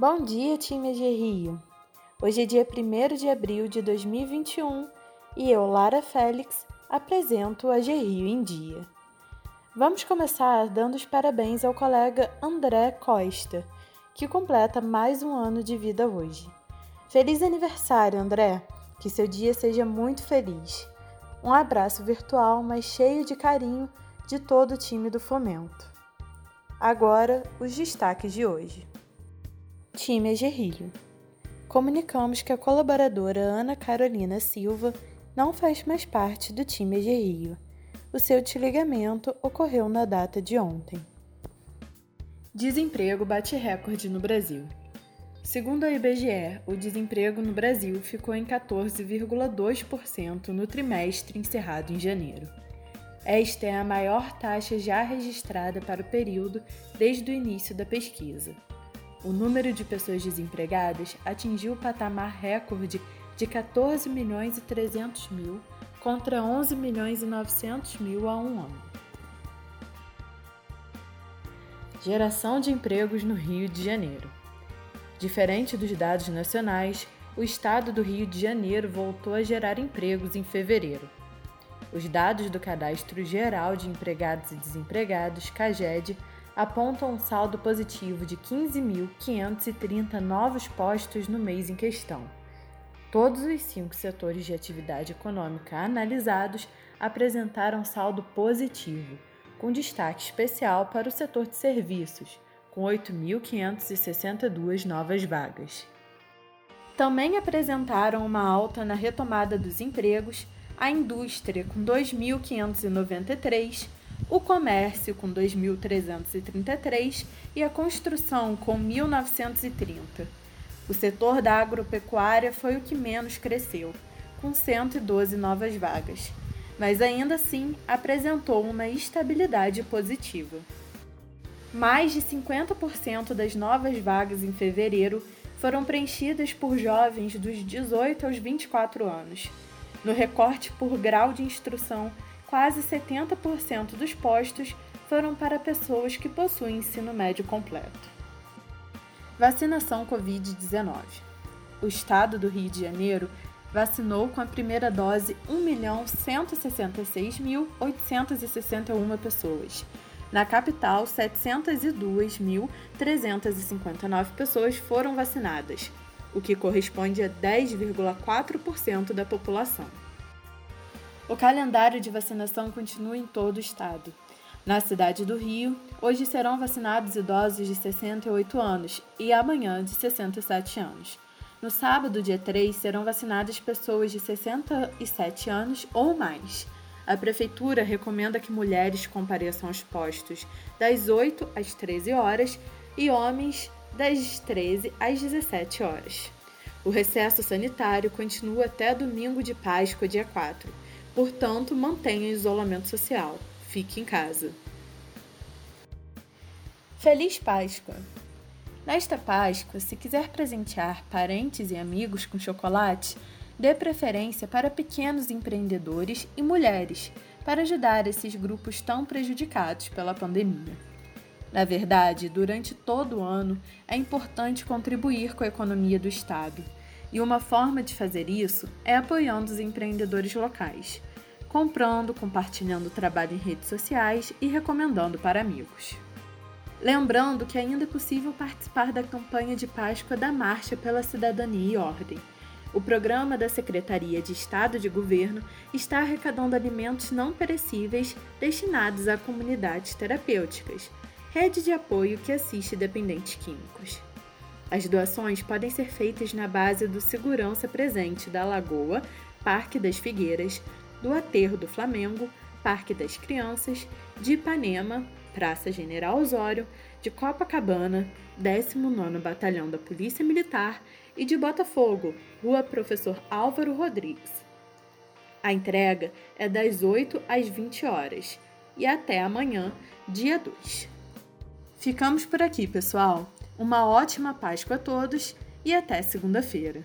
Bom dia, time de Rio! Hoje é dia 1 de abril de 2021 e eu, Lara Félix, apresento a Rio em Dia. Vamos começar dando os parabéns ao colega André Costa, que completa mais um ano de vida hoje. Feliz aniversário, André! Que seu dia seja muito feliz. Um abraço virtual, mas cheio de carinho de todo o time do Fomento. Agora, os destaques de hoje. Time Rio. Comunicamos que a colaboradora Ana Carolina Silva não faz mais parte do time Rio. O seu desligamento ocorreu na data de ontem. Desemprego bate recorde no Brasil. Segundo a IBGE, o desemprego no Brasil ficou em 14,2% no trimestre encerrado em janeiro. Esta é a maior taxa já registrada para o período desde o início da pesquisa o número de pessoas desempregadas atingiu o patamar recorde de 14 milhões e 300 mil contra 11 milhões e 900 mil há um ano. Geração de empregos no Rio de Janeiro. Diferente dos dados nacionais, o estado do Rio de Janeiro voltou a gerar empregos em fevereiro. Os dados do Cadastro Geral de Empregados e Desempregados, CAGED, apontam um saldo positivo de 15.530 novos postos no mês em questão. Todos os cinco setores de atividade econômica analisados apresentaram saldo positivo, com destaque especial para o setor de serviços, com 8.562 novas vagas. Também apresentaram uma alta na retomada dos empregos a indústria, com 2.593 o comércio com 2.333 e a construção com 1.930. O setor da agropecuária foi o que menos cresceu, com 112 novas vagas, mas ainda assim apresentou uma estabilidade positiva. Mais de 50% das novas vagas em fevereiro foram preenchidas por jovens dos 18 aos 24 anos. No recorte por grau de instrução, quase 70% dos postos foram para pessoas que possuem ensino médio completo. Vacinação Covid-19. O estado do Rio de Janeiro vacinou com a primeira dose 1.166.861 pessoas. Na capital, 702.359 pessoas foram vacinadas, o que corresponde a 10,4% da população. O calendário de vacinação continua em todo o estado. Na cidade do Rio, hoje serão vacinados idosos de 68 anos e amanhã de 67 anos. No sábado, dia 3, serão vacinadas pessoas de 67 anos ou mais. A Prefeitura recomenda que mulheres compareçam aos postos das 8 às 13 horas e homens das 13 às 17 horas. O recesso sanitário continua até domingo de Páscoa, dia 4 Portanto, mantenha o isolamento social. Fique em casa. Feliz Páscoa! Nesta Páscoa, se quiser presentear parentes e amigos com chocolate, dê preferência para pequenos empreendedores e mulheres, para ajudar esses grupos tão prejudicados pela pandemia. Na verdade, durante todo o ano, é importante contribuir com a economia do Estado e uma forma de fazer isso é apoiando os empreendedores locais, comprando, compartilhando o trabalho em redes sociais e recomendando para amigos. Lembrando que ainda é possível participar da campanha de Páscoa da Marcha pela Cidadania e Ordem. O programa da Secretaria de Estado de Governo está arrecadando alimentos não perecíveis destinados a comunidades terapêuticas, rede de apoio que assiste dependentes químicos. As doações podem ser feitas na base do Segurança Presente da Lagoa, Parque das Figueiras, do Aterro do Flamengo, Parque das Crianças, de Ipanema, Praça General Osório, de Copacabana, 19º Batalhão da Polícia Militar e de Botafogo, Rua Professor Álvaro Rodrigues. A entrega é das 8 às 20 horas e até amanhã, dia 2. Ficamos por aqui, pessoal. Uma ótima Páscoa a todos e até segunda-feira.